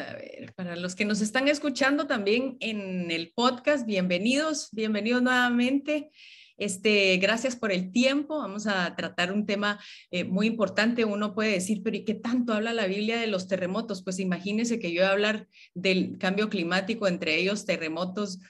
a ver, para los que nos están escuchando también en el podcast, bienvenidos, bienvenidos nuevamente. Este, gracias por el tiempo. Vamos a tratar un tema eh, muy importante. Uno puede decir, pero ¿y qué tanto habla la Biblia de los terremotos? Pues imagínense que yo voy a hablar del cambio climático, entre ellos terremotos,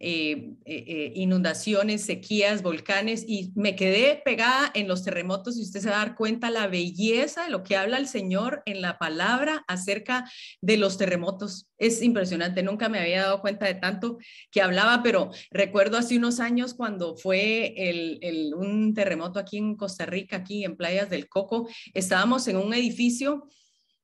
eh, eh, eh, inundaciones, sequías, volcanes, y me quedé pegada en los terremotos y usted se va a dar cuenta la belleza de lo que habla el Señor en la palabra acerca de los terremotos. Es impresionante, nunca me había dado cuenta de tanto que hablaba, pero recuerdo hace unos años cuando fue el, un terremoto aquí en Costa Rica, aquí en Playas del Coco, estábamos en un edificio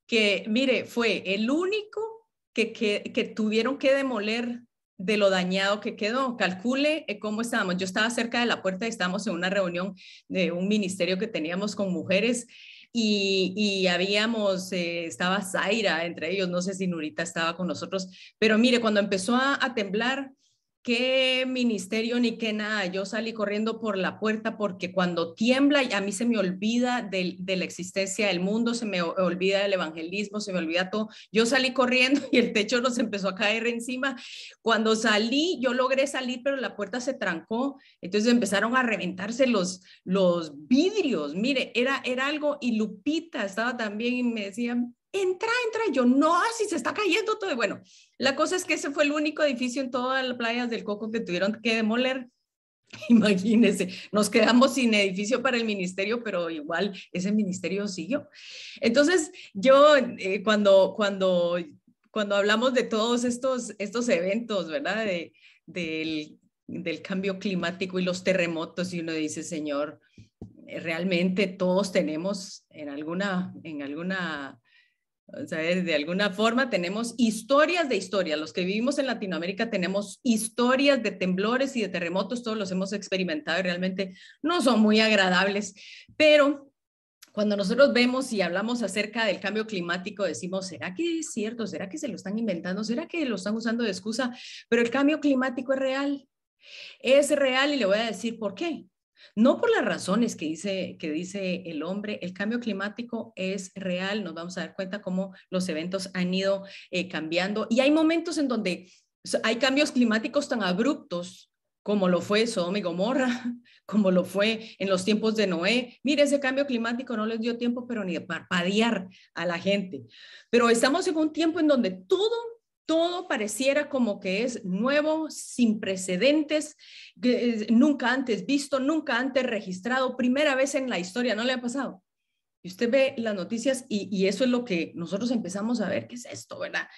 que, mire, fue el único que, que tuvieron que demoler de lo dañado que quedó. Calcule eh, cómo estábamos. Yo estaba cerca de la puerta y estábamos en una reunión de un ministerio que teníamos con mujeres y, habíamos, eh, estaba Zaira entre ellos, no sé si Nurita estaba con nosotros, pero mire, cuando empezó a temblar, qué ministerio ni qué nada. Yo salí corriendo por la puerta porque cuando tiembla, a mí se me olvida de, la existencia del mundo, se me olvida del evangelismo, se me olvida todo. Yo salí corriendo y el techo nos empezó a caer encima. Cuando salí, yo logré salir, pero la puerta se trancó. Entonces empezaron a reventarse los, vidrios. Mire, era, era algo, y Lupita estaba también y me decían, entra, entra. Yo, no, así se está cayendo todo. Bueno, la cosa es que ese fue el único edificio en todas las playas del Coco que tuvieron que demoler. Imagínense, nos quedamos sin edificio para el ministerio, pero igual ese ministerio siguió. Entonces, yo eh, cuando, cuando, cuando hablamos de todos estos, estos eventos, ¿verdad? De, del, del cambio climático y los terremotos, y uno dice, Señor, realmente todos tenemos en alguna, en alguna o de alguna forma tenemos historias de historias. Los que vivimos en Latinoamérica tenemos historias de temblores y de terremotos, todos los hemos experimentado y realmente no son muy agradables, pero cuando nosotros vemos y hablamos acerca del cambio climático, decimos, ¿será que es cierto? ¿Será que se lo están inventando? ¿Será que lo están usando de excusa? Pero el cambio climático es real. Es real y le voy a decir por qué. No por las razones que dice, que dice el hombre, el cambio climático es real, nos vamos a dar cuenta cómo los eventos han ido eh, cambiando y hay momentos en donde hay cambios climáticos tan abruptos como lo fue Sodoma y Gomorra, como lo fue en los tiempos de Noé. Mire, ese cambio climático no les dio tiempo, pero ni de parpadear a la gente. Pero estamos en un tiempo en donde todo todo pareciera como que es nuevo, sin precedentes, nunca antes visto, nunca antes registrado, primera vez en la historia, ¿no le ha pasado? Y usted ve las noticias y, eso es lo que nosotros empezamos a ver, ¿qué es esto, verdad?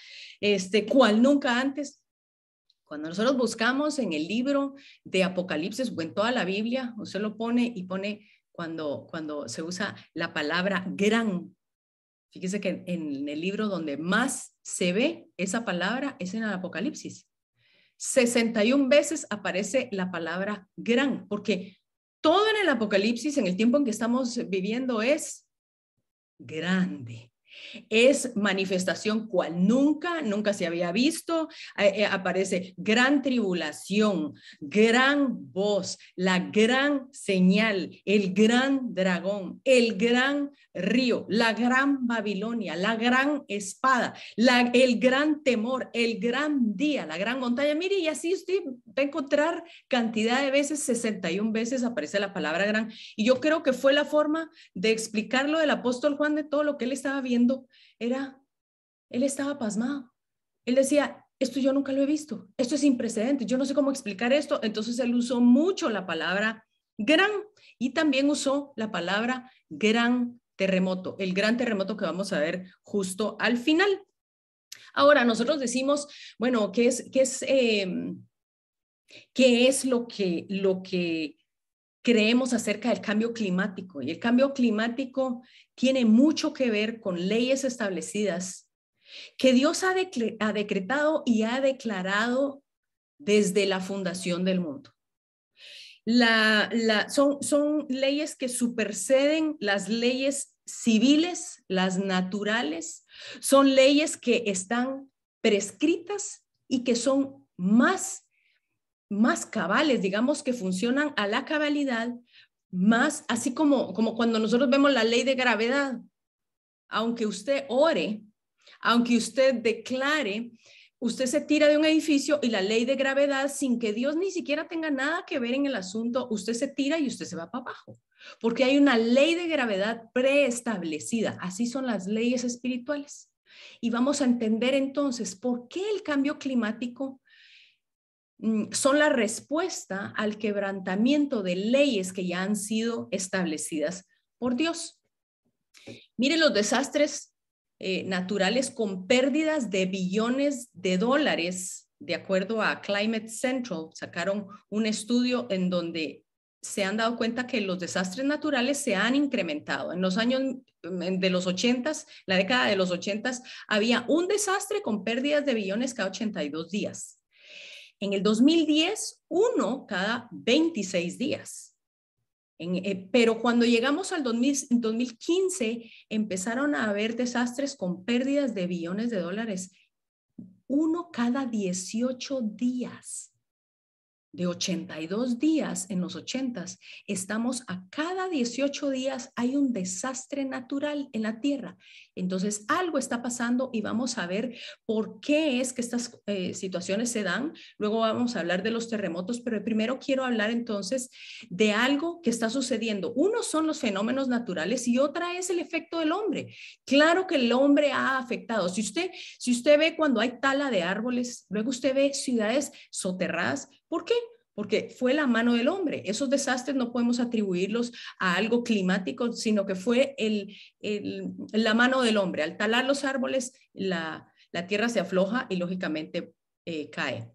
Este, ¿cuál nunca antes? Cuando nosotros buscamos en el libro de Apocalipsis o en toda la Biblia, usted lo pone y pone cuando, cuando se usa la palabra gran Fíjese que en el libro donde más se ve esa palabra es en el Apocalipsis. 61 veces aparece la palabra gran, porque todo en el Apocalipsis, en el tiempo en que estamos viviendo, es grande. Es manifestación cual nunca, nunca se había visto. Eh, eh, aparece gran tribulación, gran voz, la gran señal, el gran dragón, el gran río, la gran Babilonia, la gran espada, la, el gran temor, el gran día, la gran montaña. Mire, y así usted va a encontrar cantidad de veces, 61 veces aparece la palabra gran. Y yo creo que fue la forma de explicarlo del apóstol Juan de todo lo que él estaba viendo. Era, él estaba pasmado. Él decía, esto yo nunca lo he visto, esto es sin precedentes, yo no sé cómo explicar esto. Entonces él usó mucho la palabra gran y también usó la palabra gran terremoto, el gran terremoto que vamos a ver justo al final. Ahora, nosotros decimos, bueno, ¿qué es, qué es, em, qué es lo, que, lo que creemos acerca del cambio climático? Y el cambio climático tiene mucho que ver con leyes establecidas que Dios ha, ha decretado y ha declarado desde la fundación del mundo. Son, son leyes que superseden las leyes civiles, las naturales, son leyes que están prescritas y que son más, más cabales, digamos que funcionan a la cabalidad, más así como, como cuando nosotros vemos la ley de gravedad. Aunque usted ore, Aunque usted declare, usted se tira de un edificio y la ley de gravedad, sin que Dios ni siquiera tenga nada que ver en el asunto, usted se tira y usted se va para abajo. Porque hay una ley de gravedad preestablecida. Así son las leyes espirituales. Y vamos a entender entonces por qué el cambio climático son la respuesta al quebrantamiento de leyes que ya han sido establecidas por Dios. Mire los desastres eh, naturales con pérdidas de billones de dólares, de acuerdo a Climate Central, sacaron un estudio en donde se han dado cuenta que los desastres naturales se han incrementado. En los años de los 80, la década de los 80, había un desastre con pérdidas de billones cada 82 días. En el 2010, uno cada 26 días. Eh, pero cuando llegamos al 2015, empezaron a haber desastres con pérdidas de billones de dólares, uno cada 18 días de 82 días en los 80, estamos a cada 18 días hay un desastre natural en la Tierra. Entonces, algo está pasando y vamos a ver por qué es que estas eh, situaciones se dan. Luego vamos a hablar de los terremotos, pero primero quiero hablar entonces de algo que está sucediendo. Uno son los fenómenos naturales y otra es el efecto del hombre. Claro que el hombre ha afectado. Si usted, si usted ve cuando hay tala de árboles, luego usted ve ciudades soterradas, ¿por qué? porque fue la mano del hombre. Esos desastres no podemos atribuirlos a algo climático, sino que fue el, la mano del hombre. Al talar los árboles, la, tierra se afloja y lógicamente eh, cae.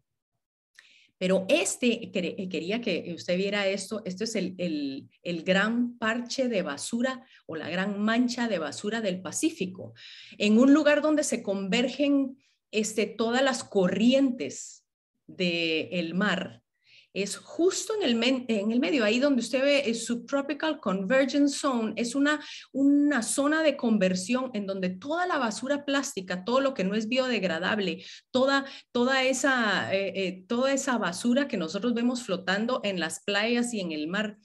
Pero este, quería que usted viera esto, esto es el, el, gran parche de basura o la gran mancha de basura del Pacífico, en un lugar donde se convergen este, todas las corrientes del mar es justo en el, en el medio, ahí donde usted ve el Subtropical Convergence Zone, es una, una zona de conversión en donde toda la basura plástica, todo lo que no es biodegradable, toda, toda, esa, eh, eh, toda esa basura que nosotros vemos flotando en las playas y en el mar,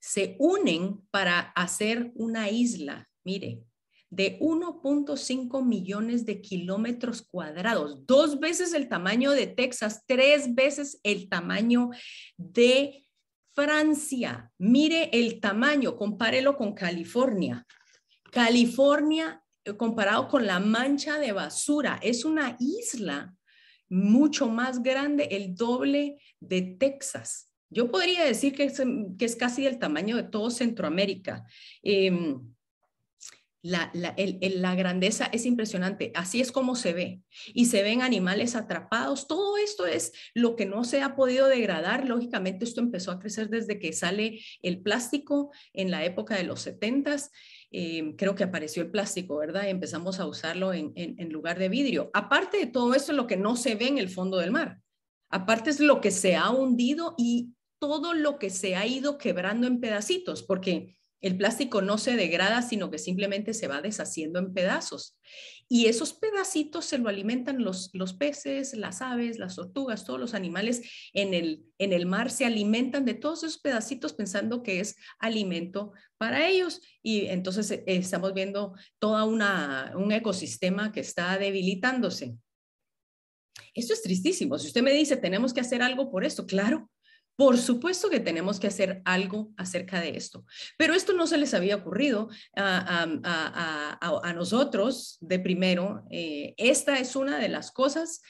se unen para hacer una isla. Mire, de 1.5 millones de kilómetros cuadrados, dos veces el tamaño de Texas, tres veces el tamaño de Francia. Mire el tamaño, compárelo con California. California, eh, comparado con la mancha de basura, es una isla mucho más grande, el doble de Texas. Yo podría decir que es, que es casi el tamaño de todo Centroamérica. Em, la, la, grandeza es impresionante, así es como se ve. Y se ven animales atrapados. Todo esto es lo que no se ha podido degradar. Lógicamente, esto empezó a crecer desde que sale el plástico en la época de los 70 eh, creo que apareció el plástico, ¿verdad? Y empezamos a usarlo en, en, lugar de vidrio. Aparte de todo esto, lo que no se ve en el fondo del mar. Aparte es lo que se ha hundido y todo lo que se ha ido quebrando en pedacitos, porque el plástico no se degrada, sino que simplemente se va deshaciendo en pedazos. Y esos pedacitos se lo alimentan los, los peces, las aves, las tortugas, todos los animales en el, en el mar se alimentan de todos esos pedacitos pensando que es alimento para ellos. Y entonces eh, estamos viendo todo un ecosistema que está debilitándose. Esto es tristísimo. Si usted me dice, tenemos que hacer algo por esto, claro, por supuesto que tenemos que hacer algo acerca de esto, pero esto no se les había ocurrido a, nosotros de primero. Eh, esta es una de las cosas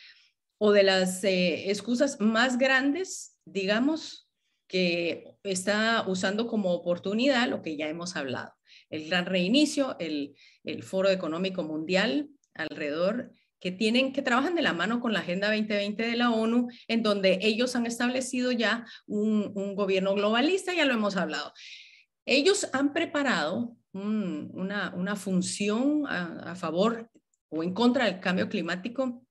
o de las eh, excusas más grandes, digamos, que está usando como oportunidad lo que ya hemos hablado. El gran reinicio, el, el Foro Económico Mundial alrededor que tienen, que trabajan de la mano con la Agenda 2020 de la ONU, en donde ellos han establecido ya un, gobierno globalista, ya lo hemos hablado. Ellos han preparado una, función a, favor o en contra del cambio climático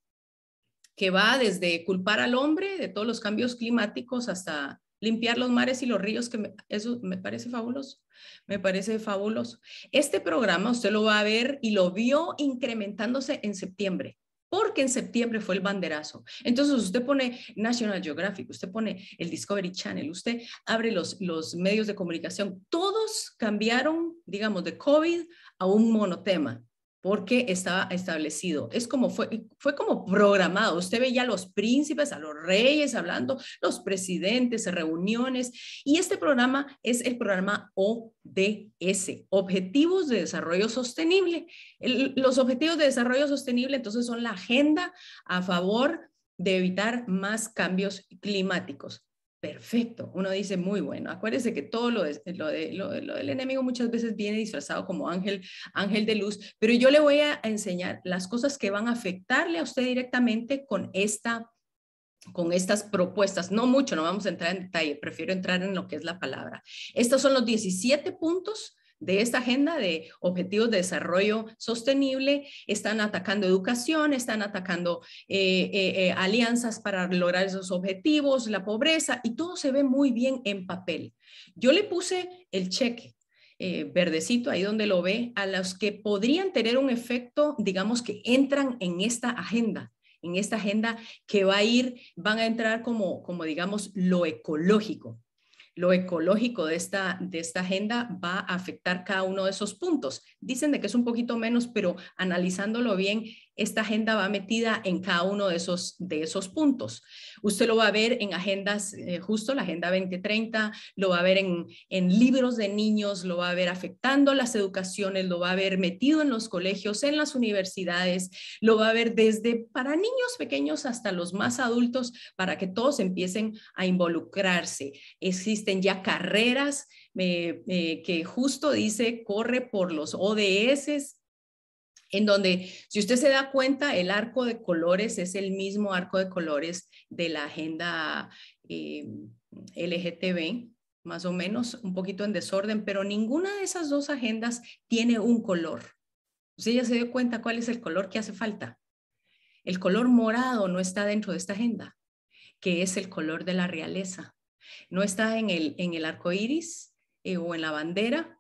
que va desde culpar al hombre de todos los cambios climáticos hasta limpiar los mares y los ríos, que eso me parece fabuloso, me parece fabuloso. Este programa usted lo va a ver y lo vio incrementándose en septiembre, porque en septiembre fue el banderazo. Entonces usted pone National Geographic, usted pone el Discovery Channel, usted abre los, los medios de comunicación, todos cambiaron, digamos, de COVID a un monotema. Porque estaba establecido. Es como fue, fue como programado. Usted veía a los príncipes, a los reyes hablando, los presidentes, reuniones, y este programa es el programa ODS, Objetivos de Desarrollo Sostenible. los Objetivos de Desarrollo Sostenible entonces son la agenda a favor de evitar más cambios climáticos. Perfecto, uno dice muy bueno. Acuérdese que todo lo, de, lo, de, lo, del enemigo muchas veces viene disfrazado como ángel, ángel de luz, pero yo le voy a enseñar las cosas que van a afectarle a usted directamente con esta con estas propuestas. No mucho, no vamos a entrar en detalle, prefiero entrar en lo que es la palabra. Estos son los 17 puntos de esta agenda de objetivos de desarrollo sostenible, están atacando educación, están atacando eh, eh, eh, alianzas para lograr esos objetivos, la pobreza, y todo se ve muy bien en papel. Yo le puse el cheque. verdecito, ahí donde lo ve, a los que podrían tener un efecto, digamos, que entran en esta agenda, en esta agenda que va a ir, van a entrar como, como digamos, lo ecológico lo ecológico de esta, de esta agenda va a afectar cada uno de esos puntos. Dicen de que es un poquito menos, pero analizándolo bien, esta agenda va metida en cada uno de esos, de esos puntos. Usted lo va a ver en agendas, eh, justo la Agenda 2030, lo va a ver en, libros de niños, lo va a ver afectando las educaciones, lo va a ver metido en los colegios, en las universidades, lo va a ver desde para niños pequeños hasta los más adultos, para que todos empiecen a involucrarse. Existen ya carreras eh, eh, que justo dice corre por los ODS, en donde, si usted se da cuenta, el arco de colores es el mismo arco de colores de la agenda eh, LGTB, más o menos, un poquito en desorden, pero ninguna de esas dos agendas tiene un color. Usted ya se dio cuenta cuál es el color que hace falta. El color morado no está dentro de esta agenda, que es el color de la realeza. No está en el, en el arco iris eh, o en la bandera,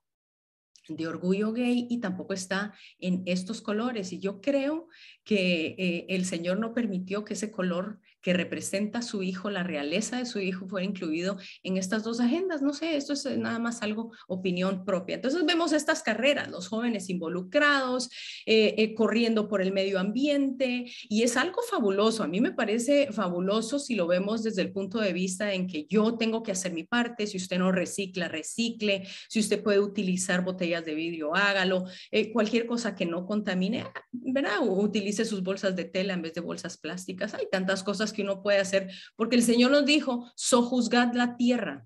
de orgullo gay y tampoco está en estos colores. Y yo creo que eh, el Señor no permitió que ese color que representa a su hijo, la realeza de su hijo, fuera incluido en estas dos agendas. No sé, esto es nada más algo, opinión propia. Entonces vemos estas carreras, los jóvenes involucrados, eh, eh, corriendo por el medio ambiente, y es algo fabuloso. A mí me parece fabuloso si lo vemos desde el punto de vista en que yo tengo que hacer mi parte, si usted no recicla, recicle, si usted puede utilizar botellas de vidrio, hágalo, eh, cualquier cosa que no contamine, ¿verdad? utilice sus bolsas de tela en vez de bolsas plásticas. Hay tantas cosas que uno puede hacer, porque el Señor nos dijo, sojuzgad la tierra.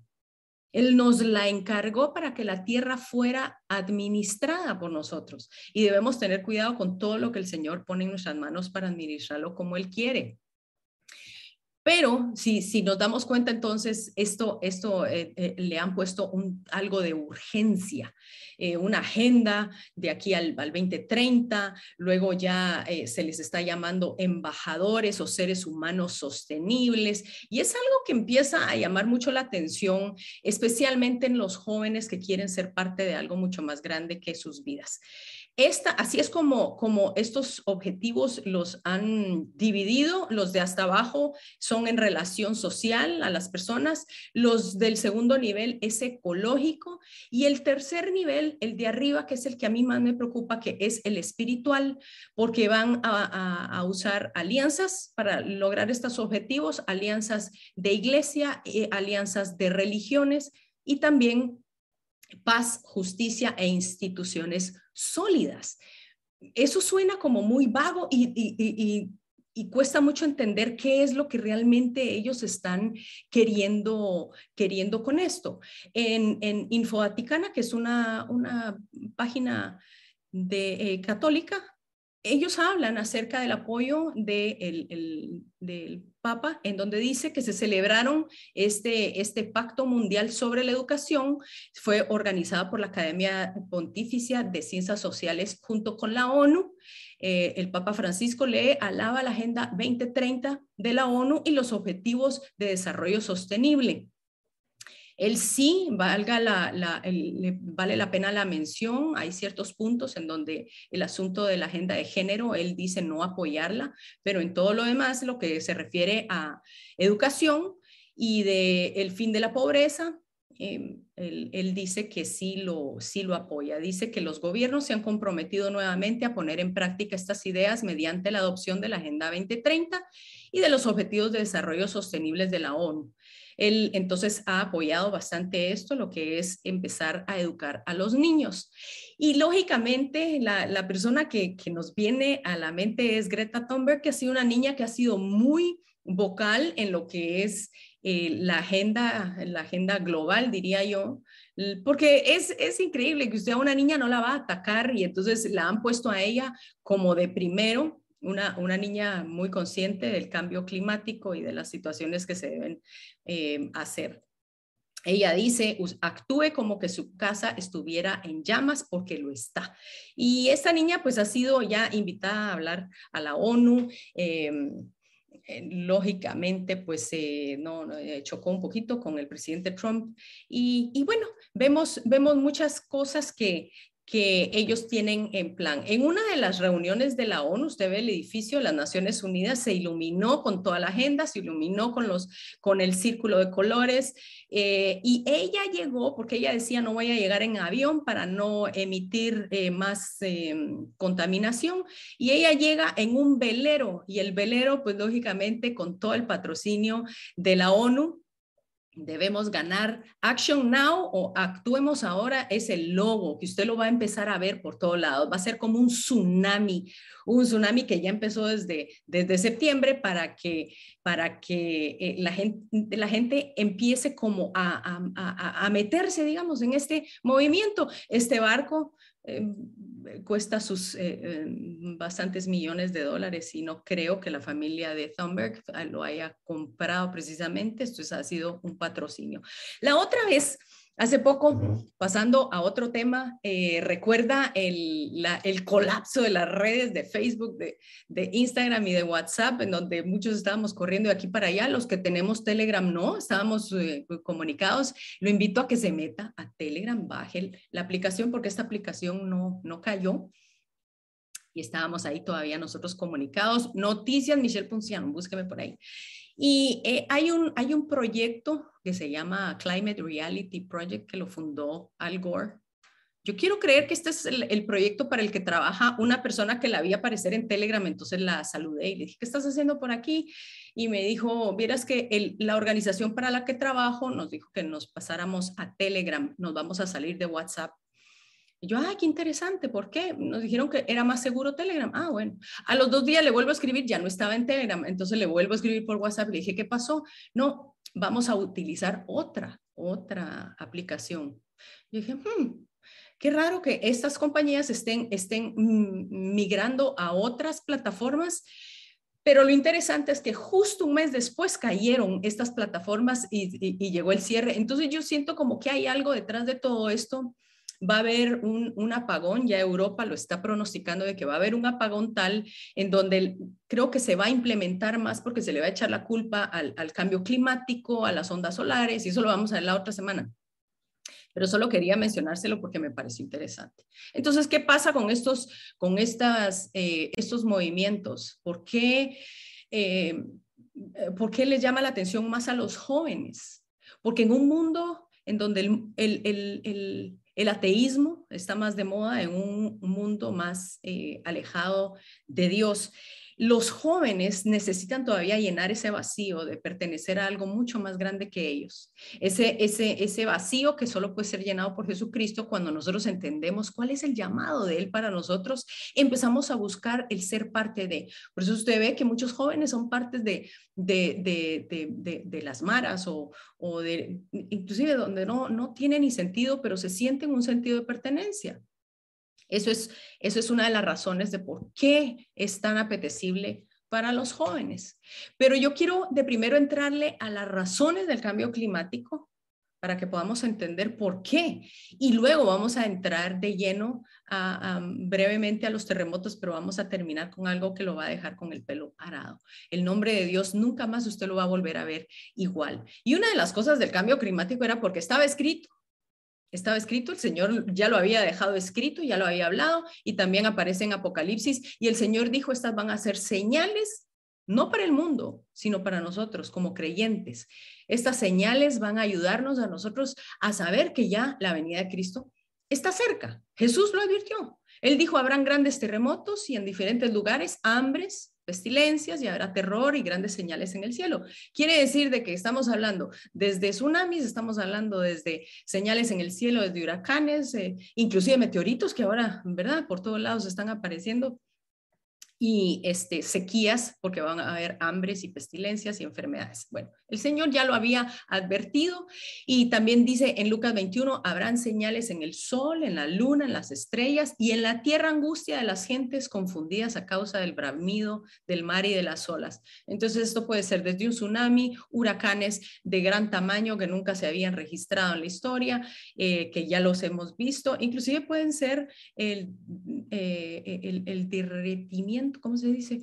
Él nos la encargó para que la tierra fuera administrada por nosotros y debemos tener cuidado con todo lo que el Señor pone en nuestras manos para administrarlo como Él quiere. Pero si, si nos damos cuenta, entonces esto, esto eh, eh, le han puesto algo de urgencia, eh, una agenda de aquí al, al 2030, luego ya se les está llamando embajadores o seres humanos sostenibles, y es algo que empieza a llamar mucho la atención, especialmente en los jóvenes que quieren ser parte de algo mucho más grande que sus vidas. Esta, así es como, como estos objetivos los han dividido. Los de hasta abajo son en relación social a las personas. Los del segundo nivel es ecológico. Y el tercer nivel, el de arriba, que es el que a mí más me preocupa, que es el espiritual, porque van a, usar alianzas para lograr estos objetivos, alianzas de iglesia, eh, alianzas de religiones y también paz, justicia e instituciones sólidas. Eso suena como muy vago y, cuesta mucho entender qué es lo que realmente ellos están queriendo, queriendo con esto. En, en que es una, página de, eh, católica, ellos hablan acerca del apoyo del Papa, en donde dice que se celebraron este, este pacto mundial sobre la educación, fue organizada por la Academia Pontificia de Ciencias Sociales junto con la ONU. Eh, el Papa Francisco le alaba la Agenda 2030 de la ONU y los Objetivos de Desarrollo Sostenible. Él sí, valga la, vale la pena la mención, hay ciertos puntos en donde el asunto de la agenda de género, él dice no apoyarla, pero en todo lo demás, lo que se refiere a educación y de el fin de la pobreza, Em, él, dice que sí lo, sí lo apoya. Dice que los gobiernos se han comprometido nuevamente a poner en práctica estas ideas mediante la adopción de la Agenda 2030 y de los Objetivos de Desarrollo Sostenibles de la ONU. Él entonces ha apoyado bastante esto, lo que es empezar a educar a los niños. Y lógicamente la, persona que, nos viene a la mente es Greta Thunberg, que ha sido una niña que ha sido muy vocal en lo que es eh, la, agenda, la agenda global, diría yo, porque es, es increíble que usted a una niña no la va a atacar y entonces la han puesto a ella como de primero, una, una niña muy consciente del cambio climático y de las situaciones que se deben eh, hacer. Ella dice, actúe como que su casa estuviera en llamas porque lo está. Y esta niña pues ha sido ya invitada a hablar a la ONU. Eh, eh, lógicamente, pues eh, no, chocó un poquito con el presidente Trump. Y, y, bueno, vemos, vemos muchas cosas que, que ellos tienen en plan. En una de las reuniones de la ONU, usted ve el edificio de las Naciones Unidas, se iluminó con toda la agenda, se iluminó con, los, con el círculo de colores eh, y ella llegó, porque ella decía no voy a llegar en avión para no emitir eh, más em, contaminación, y ella llega en un velero y el velero, pues lógicamente con todo el patrocinio de la ONU, debemos ganar. Action Now o Actuemos Ahora es el logo que usted lo va a empezar a ver por todos lados. Va a ser como un tsunami, un tsunami que ya empezó desde, desde septiembre para que, para que eh, la, gente, la gente empiece como a, a, a meterse, digamos, en este movimiento. Este barco Em, cuesta sus eh, em, bastantes millones de dólares y no creo que la familia de Thunberg lo haya comprado precisamente. Esto ha sido un patrocinio. La otra vez Hace poco, pasando a otro tema, eh, recuerda el, el, colapso de las redes de Facebook, de, de, Instagram y de WhatsApp, en donde muchos estábamos corriendo de aquí para allá, los que tenemos Telegram no, estábamos eh, comunicados. Lo invito a que se meta a Telegram, baje la aplicación porque esta aplicación no, no cayó y estábamos ahí todavía nosotros comunicados. Noticias, Michelle Punciano, búsqueme por ahí. Y eh, hay, un, hay un proyecto que se llama Climate Reality Project que lo fundó Al Gore. Yo quiero creer que este es el, proyecto para el que trabaja una persona que la vi aparecer en Telegram, entonces la saludé y le dije, ¿qué estás haciendo por aquí? Y me dijo, vieras que la organización para la que trabajo nos dijo que nos pasáramos a Telegram, nos vamos a salir de WhatsApp y yo, ay, qué interesante, ¿por qué? Nos dijeron que era más seguro Telegram. Ah, bueno. A los dos días le vuelvo a escribir, ya no estaba en Telegram, entonces le vuelvo a escribir por WhatsApp, le dije, ¿qué pasó? No, vamos a utilizar otra, otra aplicación. Yo dije, hmm, qué raro que estas compañías estén, estén migrando a otras plataformas. Pero lo interesante es que justo un mes después cayeron estas plataformas y, y llegó el cierre. Entonces yo siento como que hay algo detrás de todo esto va a haber un, apagón, ya Europa lo está pronosticando de que va a haber un apagón tal en donde creo que se va a implementar más porque se le va a echar la culpa al, cambio climático, a las ondas solares, y eso lo vamos a ver la otra semana pero solo quería mencionárselo porque me pareció interesante. Entonces, ¿qué pasa con estos, con estas, eh, estos movimientos? ¿Por qué, eh, ¿Por qué les llama la atención más a los jóvenes? Porque en un mundo en donde el, el ateísmo está más de moda en un mundo más eh, alejado de Dios los jóvenes necesitan todavía llenar ese vacío de pertenecer a algo mucho más grande que ellos. Ese, ese, ese vacío que solo puede ser llenado por Jesucristo cuando nosotros entendemos cuál es el llamado de Él para nosotros, empezamos a buscar el ser parte de. Por eso usted ve que muchos jóvenes son partes de, de, de, de, las maras o, o de, inclusive donde no, no tiene ni sentido, pero se sienten un sentido de pertenencia. Eso es, eso es una de las razones de por qué es tan apetecible para los jóvenes. Pero yo quiero de primero entrarle a las razones del cambio climático para que podamos entender por qué. Y luego vamos a entrar de lleno brevemente a los terremotos, pero vamos a terminar con algo que lo va a dejar con el pelo parado. El nombre de Dios nunca más usted lo va a volver a ver igual. Y una de las cosas del cambio climático era porque estaba escrito estaba escrito, el Señor ya lo había dejado escrito, ya lo había hablado y también aparece en Apocalipsis y el Señor dijo, estas van a ser señales no para el mundo, sino para nosotros como creyentes. Estas señales van a ayudarnos a nosotros a saber que ya la venida de Cristo está cerca. Jesús lo advirtió. Él dijo, habrán grandes terremotos y en diferentes lugares hambres, pestilencias y habrá terror y grandes señales en el cielo. Quiere decir de que estamos hablando desde tsunamis, estamos hablando desde señales en el cielo, desde huracanes, eh, inclusive meteoritos que ahora, ¿verdad? Por todos lados están apareciendo y este, sequías, porque van a haber hambres y pestilencias y enfermedades. Bueno, el Señor ya lo había advertido y también dice en Lucas 21, habrán señales en el sol, en la luna, en las estrellas y en la tierra angustia de las gentes confundidas a causa del bramido del mar y de las olas. Entonces esto puede ser desde un tsunami, huracanes de gran tamaño que nunca se habían registrado en la historia, eh, que ya los hemos visto, inclusive pueden ser el, eh, el, el derretimiento ¿cómo se dice?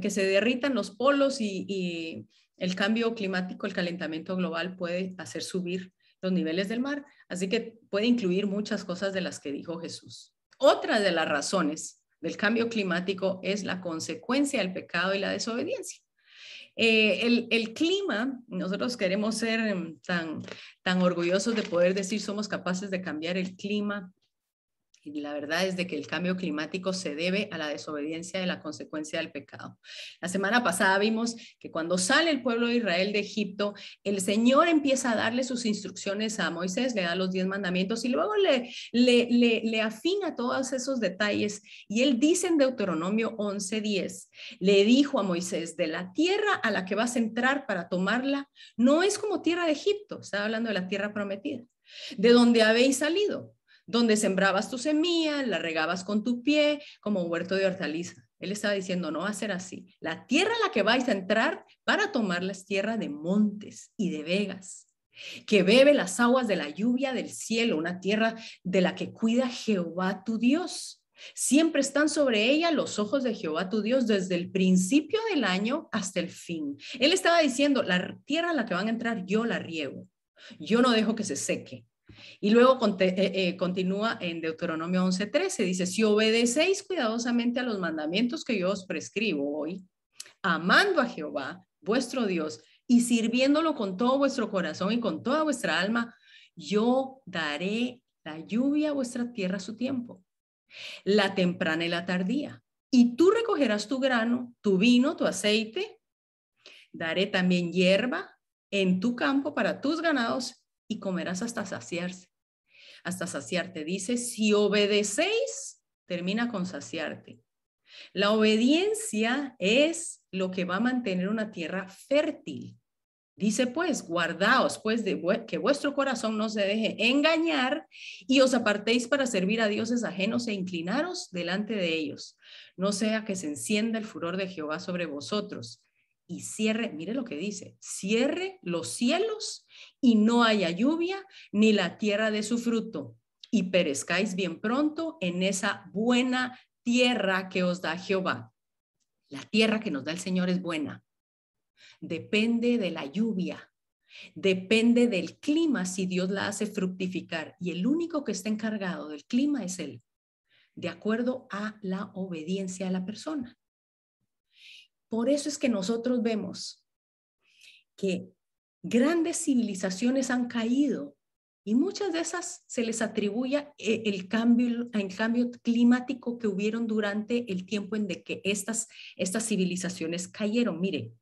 Que se derritan los polos y, el cambio climático, el calentamiento global puede hacer subir los niveles del mar, así que puede incluir muchas cosas de las que dijo Jesús. Otra de las razones del cambio climático es la consecuencia del pecado y la desobediencia. Eh, el, el, clima, nosotros queremos ser em, tan, tan orgullosos de poder decir somos capaces de cambiar el clima y la verdad es de que el cambio climático se debe a la desobediencia de la consecuencia del pecado. La semana pasada vimos que cuando sale el pueblo de Israel de Egipto, el Señor empieza a darle sus instrucciones a Moisés, le da los diez mandamientos y luego le, le, le, afina todos esos detalles. Y él dice en Deuteronomio 11:10, le dijo a Moisés, de la tierra a la que vas a entrar para tomarla, no es como tierra de Egipto, está hablando de la tierra prometida, de donde habéis salido donde sembrabas tu semilla, la regabas con tu pie, como huerto de hortaliza. Él estaba diciendo, no va a ser así. La tierra a la que vais a entrar para tomarla es tierra de montes y de vegas, que bebe las aguas de la lluvia del cielo, una tierra de la que cuida Jehová tu Dios. Siempre están sobre ella los ojos de Jehová tu Dios desde el principio del año hasta el fin. Él estaba diciendo, la tierra a la que van a entrar yo la riego. Yo no dejo que se seque. Y luego eh, eh, continúa en Deuteronomio 11:13, dice, si obedecéis cuidadosamente a los mandamientos que yo os prescribo hoy, amando a Jehová, vuestro Dios, y sirviéndolo con todo vuestro corazón y con toda vuestra alma, yo daré la lluvia a vuestra tierra a su tiempo, la temprana y la tardía. Y tú recogerás tu grano, tu vino, tu aceite. Daré también hierba en tu campo para tus ganados y comerás hasta saciarse, hasta saciarte. Dice, si obedecéis, termina con saciarte. La obediencia es lo que va a mantener una tierra fértil. Dice pues, guardaos pues de que vuestro corazón no se deje engañar y os apartéis para servir a dioses ajenos e inclinaros delante de ellos. No sea que se encienda el furor de Jehová sobre vosotros y cierre, mire lo que dice, cierre los cielos y no haya lluvia ni la tierra de su fruto y perezcáis bien pronto en esa buena tierra que os da Jehová. La tierra que nos da el Señor es buena. Depende de la lluvia, depende del clima si Dios la hace fructificar y el único que está encargado del clima es Él, de acuerdo a la obediencia de la persona. Por eso es que nosotros vemos que grandes civilizaciones han caído y muchas de esas se les atribuye eh, el cambio, el cambio climático que hubieron durante el tiempo en de que estas, estas civilizaciones cayeron. Mire,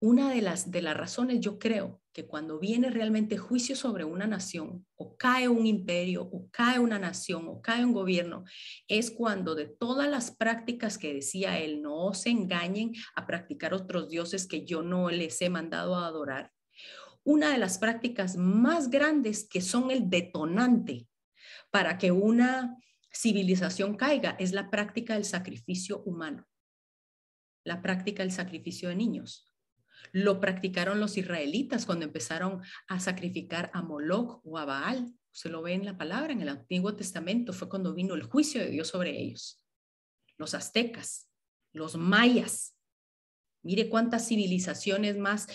una de las, de las razones, yo creo, que cuando viene realmente juicio sobre una nación, o cae un imperio, o cae una nación, o cae un gobierno, es cuando de todas las prácticas que decía él, no se engañen a practicar otros dioses que yo no les he mandado a adorar. Una de las prácticas más grandes que son el detonante para que una civilización caiga es la práctica del sacrificio humano, la práctica del sacrificio de niños. Lo practicaron los israelitas cuando empezaron a sacrificar a Moloch o a Baal. Se lo ve en la palabra, en el Antiguo Testamento, fue cuando vino el juicio de Dios sobre ellos. Los aztecas, los mayas. Mire cuántas civilizaciones más.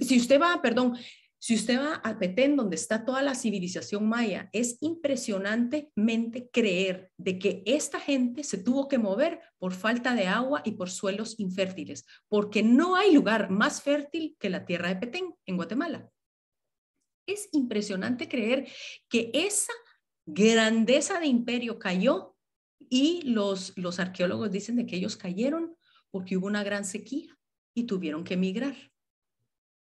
si usted va, perdón, Si usted va a Petén, donde está toda la civilización maya, es impresionantemente creer de que esta gente se tuvo que mover por falta de agua y por suelos infértiles, porque no hay lugar más fértil que la tierra de Petén, en Guatemala. Es impresionante creer que esa grandeza de imperio cayó y los, los arqueólogos dicen de que ellos cayeron porque hubo una gran sequía y tuvieron que emigrar.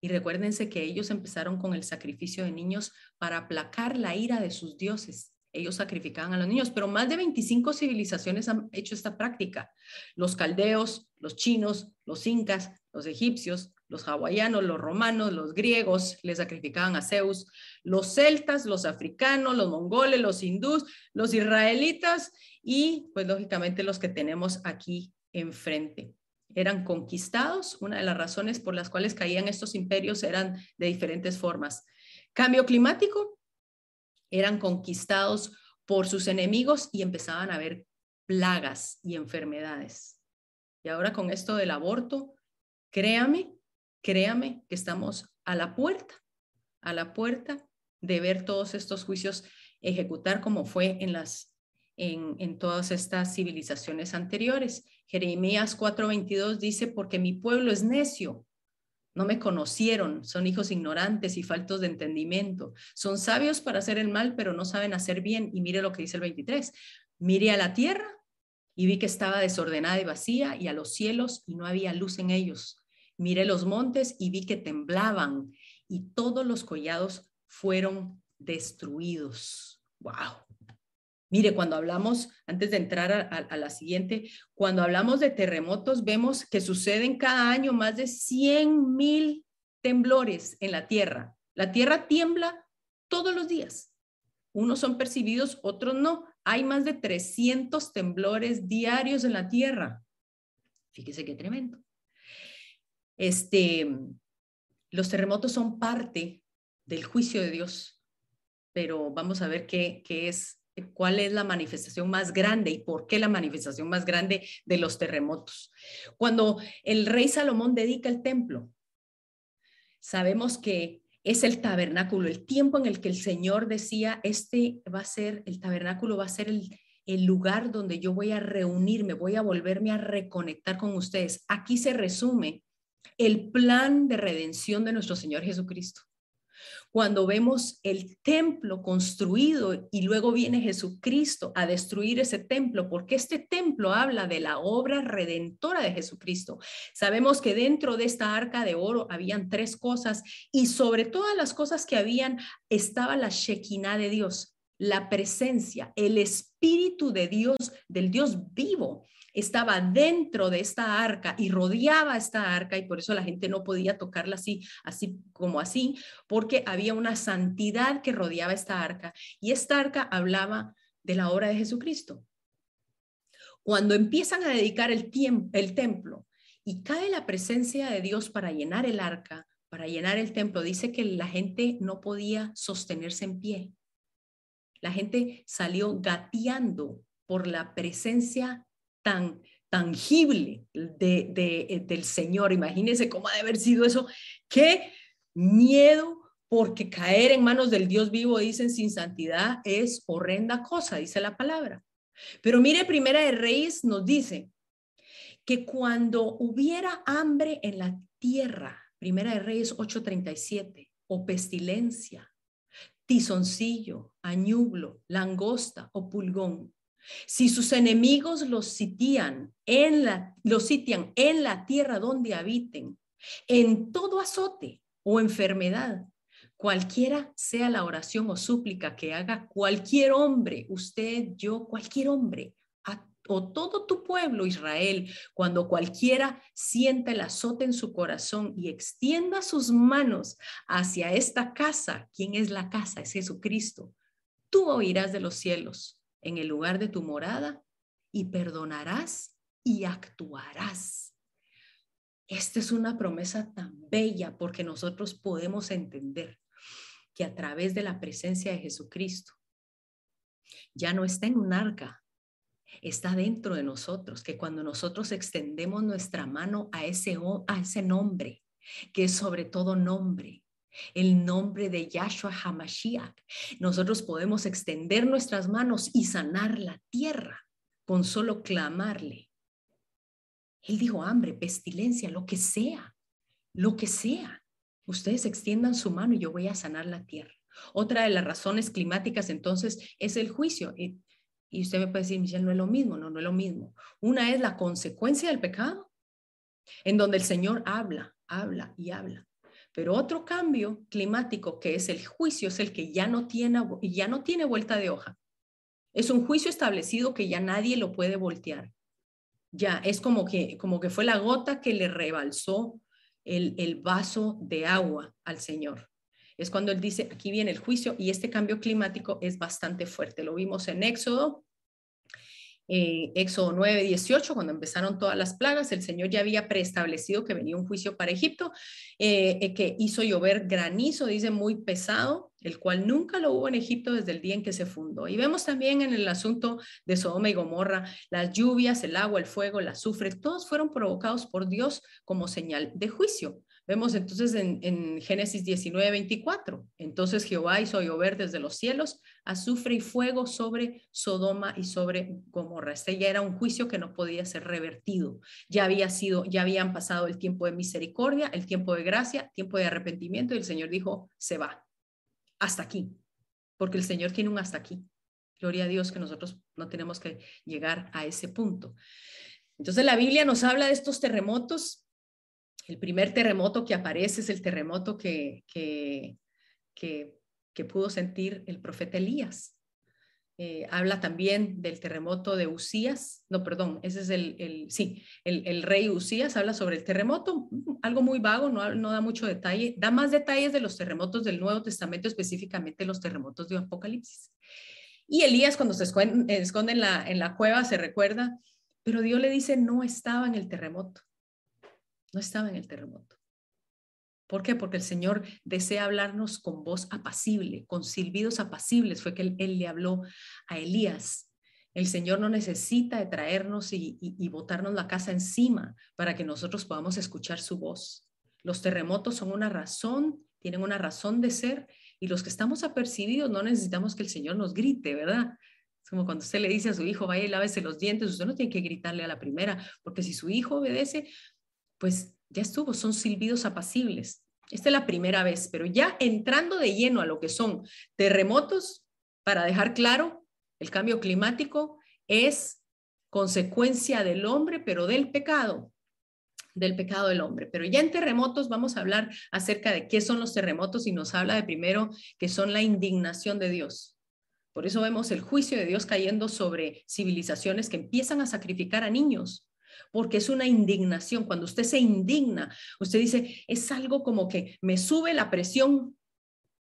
Y recuérdense que ellos empezaron con el sacrificio de niños para aplacar la ira de sus dioses. Ellos sacrificaban a los niños, pero más de 25 civilizaciones han hecho esta práctica. Los caldeos, los chinos, los incas, los egipcios, los hawaianos, los romanos, los griegos le sacrificaban a Zeus, los celtas, los africanos, los mongoles, los hindús, los israelitas y pues lógicamente los que tenemos aquí enfrente eran conquistados. Una de las razones por las cuales caían estos imperios eran de diferentes formas. Cambio climático, eran conquistados por sus enemigos y empezaban a haber plagas y enfermedades. Y ahora con esto del aborto, créame, créame que estamos a la puerta, a la puerta de ver todos estos juicios ejecutar como fue en las en, todas estas civilizaciones anteriores. Jeremías 4:22 dice, porque mi pueblo es necio, no me conocieron, son hijos ignorantes y faltos de entendimiento. Son sabios para hacer el mal, pero no saben hacer bien. Y mire lo que dice el 23. Mire a la tierra y vi que estaba desordenada y vacía y a los cielos y no había luz en ellos. Mire los montes y vi que temblaban y todos los collados fueron destruidos. Wow. Mire, cuando hablamos, antes de entrar a, la siguiente, cuando hablamos de terremotos, vemos que suceden cada año más de 100 mil temblores en la Tierra. La Tierra tiembla todos los días. Unos son percibidos, otros no. Hay más de 300 temblores diarios en la Tierra. Fíjese qué tremendo. Este, los terremotos son parte del juicio de Dios, pero vamos a ver qué, qué es cuál es la manifestación más grande y por qué la manifestación más grande de los terremotos. Cuando el rey Salomón dedica el templo, sabemos que es el tabernáculo, el tiempo en el que el Señor decía, este va a ser, el tabernáculo va a ser el, el lugar donde yo voy a reunirme, voy a volverme a reconectar con ustedes. Aquí se resume el plan de redención de nuestro Señor Jesucristo cuando vemos el templo construido y luego viene Jesucristo a destruir ese templo, porque este templo habla de la obra redentora de Jesucristo. Sabemos que dentro de esta arca de oro habían tres cosas y sobre todas las cosas que habían estaba la Shekinah de Dios, la presencia, el Espíritu de Dios, del Dios vivo estaba dentro de esta arca y rodeaba esta arca y por eso la gente no podía tocarla así, así como así, porque había una santidad que rodeaba esta arca y esta arca hablaba de la obra de Jesucristo. Cuando empiezan a dedicar el, tiempo, el templo y cae la presencia de Dios para llenar el arca, para llenar el templo, dice que la gente no podía sostenerse en pie. La gente salió gateando por la presencia tan tangible de, eh, del Señor. Imagínense cómo ha de haber sido eso. Qué miedo, porque caer en manos del Dios vivo, dicen, sin santidad es horrenda cosa, dice la palabra. Pero mire, Primera de Reyes nos dice que cuando hubiera hambre en la tierra, Primera de Reyes 8:37, o pestilencia, tizoncillo, añublo, langosta o pulgón, si sus enemigos los sitian en la, los sitian en la tierra donde habiten, en todo azote o enfermedad, cualquiera sea la oración o súplica que haga cualquier hombre, usted, yo, cualquier hombre, o todo tu pueblo Israel, cuando cualquiera sienta el azote en su corazón y extienda sus manos hacia esta casa, ¿quién es la casa? Es Jesucristo. Tú oirás de los cielos en el lugar de tu morada y perdonarás y actuarás. Esta es una promesa tan bella porque nosotros podemos entender que a través de la presencia de Jesucristo ya no está en un arca, está dentro de nosotros, que cuando nosotros extendemos nuestra mano a ese, a ese nombre, que es sobre todo nombre, el nombre de Yahshua Hamashiach. Nosotros podemos extender nuestras manos y sanar la tierra con solo clamarle. Él dijo hambre, pestilencia, lo que sea, lo que sea. Ustedes extiendan su mano y yo voy a sanar la tierra. Otra de las razones climáticas entonces es el juicio. Y, usted me puede decir, Michelle, no es lo mismo, no, no es lo mismo. Una es la consecuencia del pecado, en donde el Señor habla, habla y habla. Pero otro cambio climático que es el juicio es el que ya no tiene, ya no tiene vuelta de hoja. Es un juicio establecido que ya nadie lo puede voltear. Ya es como que, como que fue la gota que le rebalsó el, el vaso de agua al Señor. Es cuando él dice, aquí viene el juicio y este cambio climático es bastante fuerte. Lo vimos en Éxodo eh, Éxodo 9, 18, cuando empezaron todas las plagas, el Señor ya había preestablecido que venía un juicio para Egipto, eh, eh, que hizo llover granizo, dice, muy pesado, el cual nunca lo hubo en Egipto desde el día en que se fundó. Y vemos también en el asunto de Sodoma y Gomorra, las lluvias, el agua, el fuego, el azufre, todos fueron provocados por Dios como señal de juicio. Vemos entonces en, Génesis 19, 24. Entonces Jehová hizo llover desde los cielos azufre y fuego sobre Sodoma y sobre Gomorra. Este ya era un juicio que no podía ser revertido. Ya había sido, ya habían pasado el tiempo de misericordia, el tiempo de gracia, tiempo de arrepentimiento y el Señor dijo, se va. Hasta aquí. Porque el Señor tiene un hasta aquí. Gloria a Dios que nosotros no tenemos que llegar a ese punto. Entonces la Biblia nos habla de estos terremotos el primer terremoto que aparece es el terremoto que, que, que, pudo sentir el profeta Elías. Eh, habla también del terremoto de Usías, no, perdón, ese es el, el sí, el, el, rey Usías habla sobre el terremoto, algo muy vago, no, no, da mucho detalle, da más detalles de los terremotos del Nuevo Testamento, específicamente los terremotos de Apocalipsis. Y Elías cuando se esconde, esconde en, la, en la cueva se recuerda, pero Dios le dice, no estaba en el terremoto. No estaba en el terremoto. ¿Por qué? Porque el Señor desea hablarnos con voz apacible, con silbidos apacibles. Fue que él, le habló a Elías. El Señor no necesita de traernos y, y, botarnos la casa encima para que nosotros podamos escuchar su voz. Los terremotos son una razón, tienen una razón de ser y los que estamos apercibidos no necesitamos que el Señor nos grite, ¿verdad? Es como cuando usted le dice a su hijo, vaya y lávese los dientes, usted no tiene que gritarle a la primera, porque si su hijo obedece, pues ya estuvo, son silbidos apacibles. Esta es la primera vez, pero ya entrando de lleno a lo que son terremotos, para dejar claro, el cambio climático es consecuencia del hombre, pero del pecado, del pecado del hombre. Pero ya en terremotos vamos a hablar acerca de qué son los terremotos y nos habla de primero que son la indignación de Dios. Por eso vemos el juicio de Dios cayendo sobre civilizaciones que empiezan a sacrificar a niños porque es una indignación. Cuando usted se indigna, usted dice, es algo como que me sube la presión,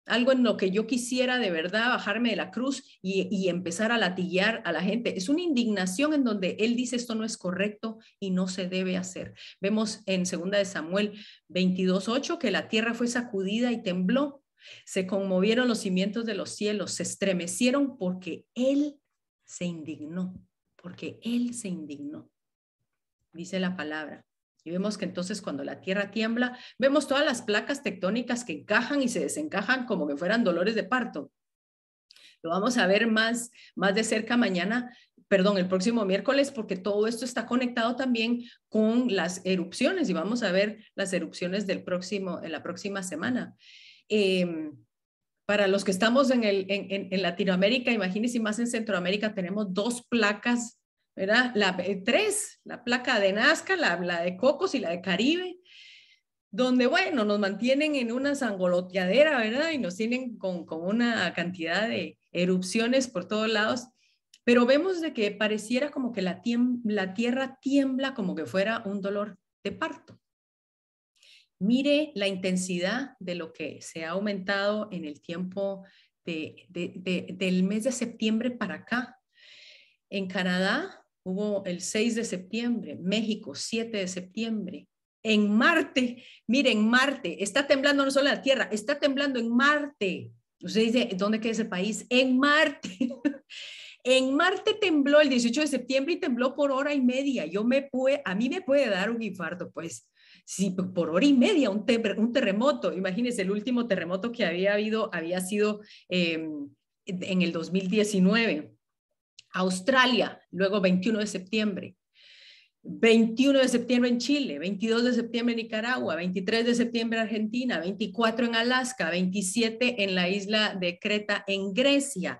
algo en lo que yo quisiera de verdad bajarme de la cruz y, empezar a latiguear a la gente. Es una indignación en donde él dice esto no es correcto y no se debe hacer. Vemos en 2 de Samuel 22.8 que la tierra fue sacudida y tembló. Se conmovieron los cimientos de los cielos, se estremecieron porque él se indignó, porque él se indignó dice la palabra. Y vemos que entonces cuando la tierra tiembla, vemos todas las placas tectónicas que encajan y se desencajan como que fueran dolores de parto. Lo vamos a ver más, más de cerca mañana, perdón, el próximo miércoles, porque todo esto está conectado también con las erupciones y vamos a ver las erupciones del próximo, en la próxima semana. Em, para los que estamos en, el, en, en Latinoamérica, imagínense más en Centroamérica, tenemos dos placas ¿verdad? La eh, tres, la placa de Nazca, la, de Cocos y la de Caribe, donde, bueno, nos mantienen en una sangoloteadera, ¿verdad? Y nos tienen con, una cantidad de erupciones por todos lados, pero vemos de que pareciera como que la, la tierra tiembla como que fuera un dolor de parto. Mire la intensidad de lo que se ha aumentado en el tiempo del mes de septiembre para acá. En Canadá hubo el 6 de septiembre, México 7 de septiembre. En Marte, miren, Marte, está temblando no solo la Tierra, está temblando en Marte. Usted dice, ¿dónde queda ese país? En Marte. En Marte tembló el 18 de septiembre y tembló por hora y media. Yo me puede, a mí me puede dar un infarto, pues. Si por hora y media un, un terremoto, imagínense, el último terremoto que había habido había sido em, en el 2019. Australia, luego 21 de septiembre. 21 de septiembre en Chile, 22 de septiembre en Nicaragua, 23 de septiembre en Argentina, 24 en Alaska, 27 en la isla de Creta en Grecia.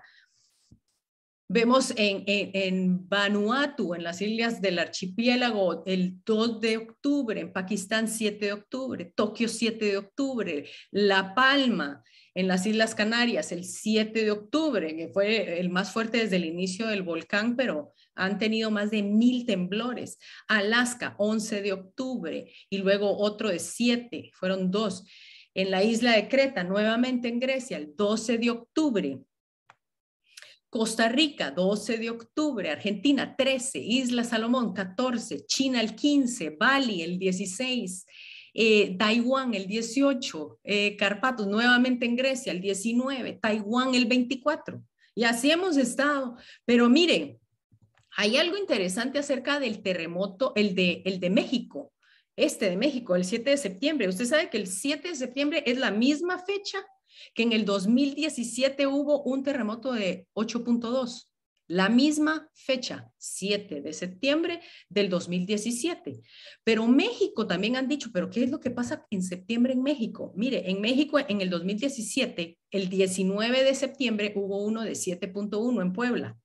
Vemos en, en, Vanuatu, en las islas del archipiélago, el 2 de octubre, en Pakistán 7 de octubre, Tokio 7 de octubre, La Palma, en las Islas Canarias, el 7 de octubre, que fue el más fuerte desde el inicio del volcán, pero han tenido más de mil temblores. Alaska, 11 de octubre, y luego otro de 7, fueron dos. En la isla de Creta, nuevamente en Grecia, el 12 de octubre. Costa Rica, 12 de octubre, Argentina, 13, Isla Salomón, 14, China, el 15, Bali, el 16, eh, Taiwán, el 18, eh, Carpatos, nuevamente en Grecia, el 19, Taiwán, el 24. Y así hemos estado. Pero miren, hay algo interesante acerca del terremoto, el de, el de México, este de México, el 7 de septiembre. Usted sabe que el 7 de septiembre es la misma fecha que en el 2017 hubo un terremoto de 8.2. La misma fecha, 7 de septiembre del 2017. Pero México también han dicho, pero ¿qué es lo que pasa en septiembre en México? Mire, en México en el 2017, el 19 de septiembre hubo uno de 7.1 en Puebla.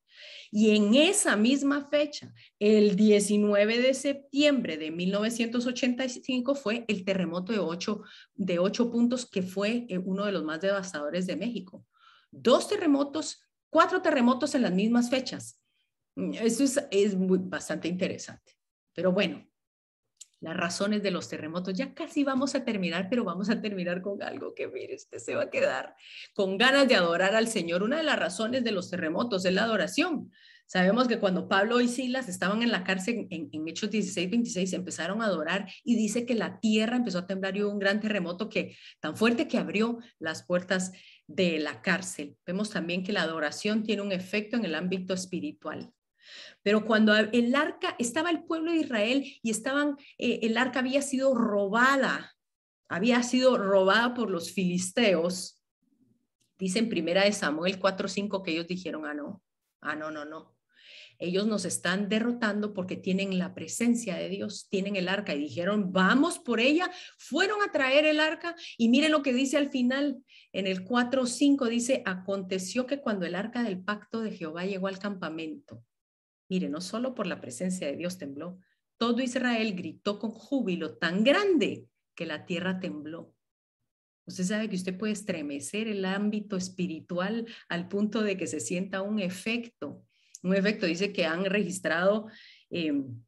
Y en esa misma fecha, el 19 de septiembre de 1985 fue el terremoto de 8, de 8 puntos que fue eh, uno de los más devastadores de México. Dos terremotos, cuatro terremotos en las mismas fechas. Mm, eso es, es muy, bastante interesante. Pero bueno, las razones de los terremotos. Ya casi vamos a terminar, pero vamos a terminar con algo que, mire, usted se va a quedar con ganas de adorar al Señor. Una de las razones de los terremotos es la adoración. Sabemos que cuando Pablo y Silas estaban en la cárcel en, Hechos 16, 26, empezaron a adorar y dice que la tierra empezó a temblar y hubo un gran terremoto que tan fuerte que abrió las puertas de la cárcel. Vemos también que la adoración tiene un efecto en el ámbito espiritual. Pero cuando el arca, estaba el pueblo de Israel y estaban, eh, el arca había sido robada, había sido robada por los filisteos, dice en primera de Samuel 4:5 que ellos dijeron, ah, no, ah, no, no, no. Ellos nos están derrotando porque tienen la presencia de Dios, tienen el arca y dijeron, vamos por ella. Fueron a traer el arca y miren lo que dice al final, en el 4.5 dice, aconteció que cuando el arca del pacto de Jehová llegó al campamento, Mire, no solo por la presencia de Dios tembló, todo Israel gritó con júbilo tan grande que la tierra tembló. Usted sabe que usted puede estremecer el ámbito espiritual al punto de que se sienta un efecto. Un efecto dice que han registrado, em,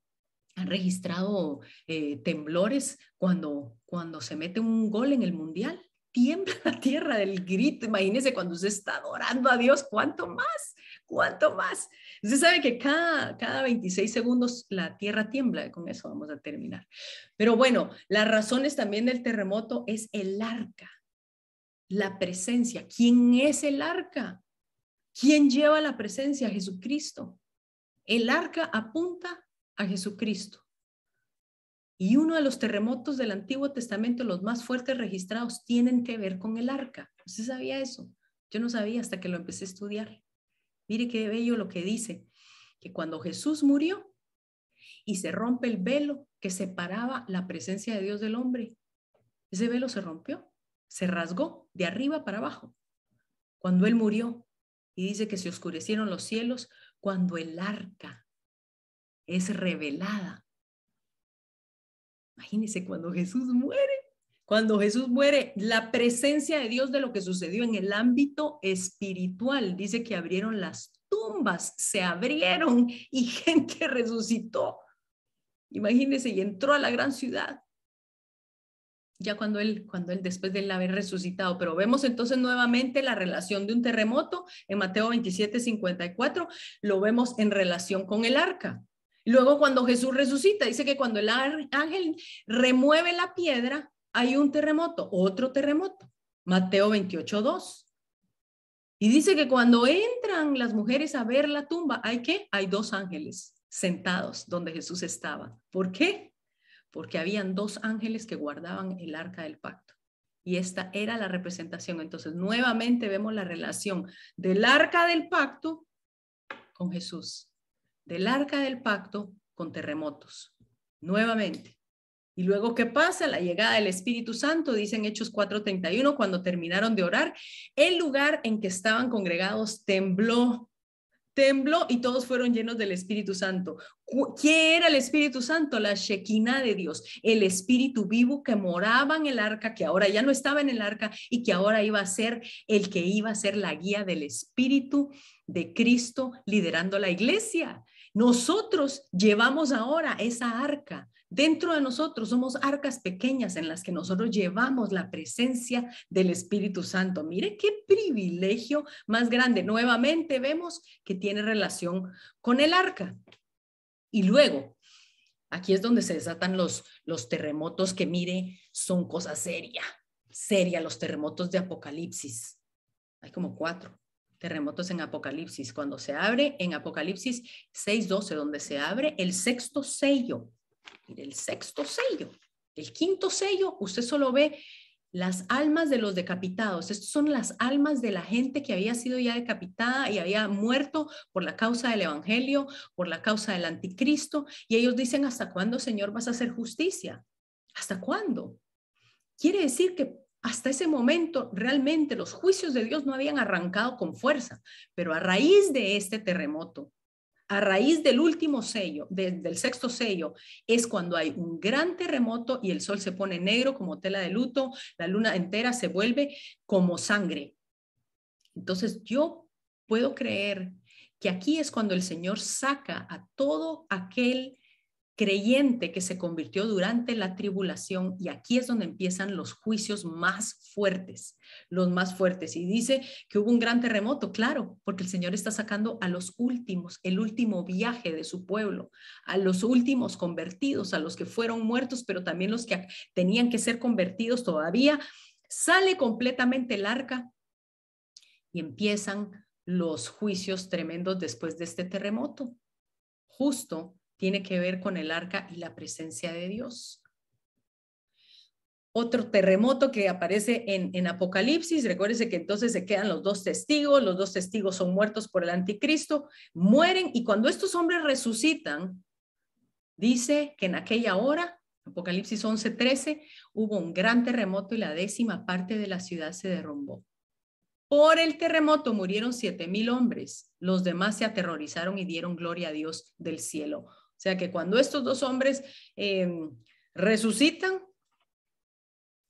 han registrado eh, temblores cuando, cuando se mete un gol en el mundial. Tiembla la tierra del grito. Imagínese cuando usted está adorando a Dios, ¿cuánto más? ¿Cuánto más? Usted sabe que cada, cada 26 segundos la tierra tiembla, con eso vamos a terminar. Pero bueno, las razones también del terremoto es el arca, la presencia. ¿Quién es el arca? ¿Quién lleva la presencia? Jesucristo. El arca apunta a Jesucristo. Y uno de los terremotos del Antiguo Testamento, los más fuertes registrados, tienen que ver con el arca. ¿Usted sabía eso? Yo no sabía hasta que lo empecé a estudiar. Mire qué bello lo que dice, que cuando Jesús murió y se rompe el velo que separaba la presencia de Dios del hombre, ese velo se rompió, se rasgó de arriba para abajo. Cuando Él murió, y dice que se oscurecieron los cielos, cuando el arca es revelada. Imagínese cuando Jesús muere. Cuando Jesús muere, la presencia de Dios de lo que sucedió en el ámbito espiritual, dice que abrieron las tumbas, se abrieron y gente resucitó. Imagínense, y entró a la gran ciudad. Ya cuando él, cuando él después de él haber resucitado, pero vemos entonces nuevamente la relación de un terremoto en Mateo 27, 54, lo vemos en relación con el arca. Luego cuando Jesús resucita, dice que cuando el ángel remueve la piedra, hay un terremoto, otro terremoto. Mateo 28, 2. Y dice que cuando entran las mujeres a ver la tumba, ¿hay qué? Hay dos ángeles sentados donde Jesús estaba. ¿Por qué? Porque habían dos ángeles que guardaban el arca del pacto. Y esta era la representación. Entonces, nuevamente vemos la relación del arca del pacto con Jesús, del arca del pacto con terremotos. Nuevamente. Y luego, ¿qué pasa? La llegada del Espíritu Santo, dicen Hechos 4:31, cuando terminaron de orar, el lugar en que estaban congregados tembló tembló y todos fueron llenos del Espíritu Santo. ¿Quién era el Espíritu Santo? La Shekinah de Dios, el Espíritu vivo que moraba en el arca, que ahora ya no estaba en el arca y que ahora iba a ser el que iba a ser la guía del Espíritu de Cristo liderando la iglesia. Nosotros llevamos ahora esa arca Dentro de nosotros somos arcas pequeñas en las que nosotros llevamos la presencia del Espíritu Santo. Mire qué privilegio más grande. Nuevamente vemos que tiene relación con el arca. Y luego, aquí es donde se desatan los, los terremotos que, mire, son cosa seria, seria, los terremotos de Apocalipsis. Hay como cuatro terremotos en Apocalipsis. Cuando se abre en Apocalipsis 6.12, donde se abre el sexto sello el sexto sello. El quinto sello, usted solo ve las almas de los decapitados. Estas son las almas de la gente que había sido ya decapitada y había muerto por la causa del Evangelio, por la causa del anticristo. Y ellos dicen, ¿hasta cuándo, Señor, vas a hacer justicia? ¿Hasta cuándo? Quiere decir que hasta ese momento realmente los juicios de Dios no habían arrancado con fuerza, pero a raíz de este terremoto, a raíz del último sello, del sexto sello, es cuando hay un gran terremoto y el sol se pone negro como tela de luto, la luna entera se vuelve como sangre. Entonces yo puedo creer que aquí es cuando el Señor saca a todo aquel creyente que se convirtió durante la tribulación y aquí es donde empiezan los juicios más fuertes, los más fuertes. Y dice que hubo un gran terremoto, claro, porque el Señor está sacando a los últimos, el último viaje de su pueblo, a los últimos convertidos, a los que fueron muertos, pero también los que tenían que ser convertidos todavía. Sale completamente el arca y empiezan los juicios tremendos después de este terremoto. Justo tiene que ver con el arca y la presencia de Dios. Otro terremoto que aparece en, Apocalipsis, recuérdese que entonces se quedan los dos testigos, los dos testigos son muertos por el anticristo, mueren y cuando estos hombres resucitan, dice que en aquella hora, Apocalipsis 11:13, hubo un gran terremoto y la décima parte de la ciudad se derrumbó. Por el terremoto murieron siete mil hombres. Los demás se aterrorizaron y dieron gloria a Dios del cielo. Sea que cuando estos dos hombres em, resucitan,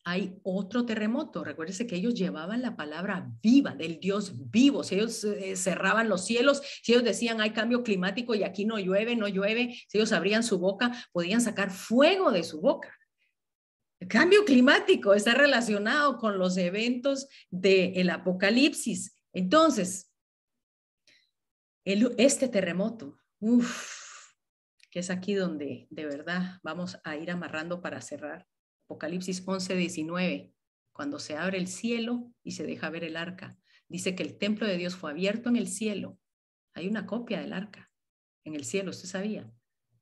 hay otro terremoto. Recuérdese que ellos llevaban la palabra viva del Dios vivo. Si ellos eh, cerraban los cielos, si ellos decían hay cambio climático y aquí no llueve, no llueve, si ellos abrían su boca, podían sacar fuego de su boca. El cambio climático está relacionado con los eventos del apocalipsis. Entonces, este terremoto, uff, que es aquí donde de verdad vamos a ir amarrando para cerrar. Apocalipsis 11, 19, cuando se abre el cielo y se deja ver el arca. Dice que el templo de Dios fue abierto en el cielo. Hay una copia del arca en el cielo, usted sabía.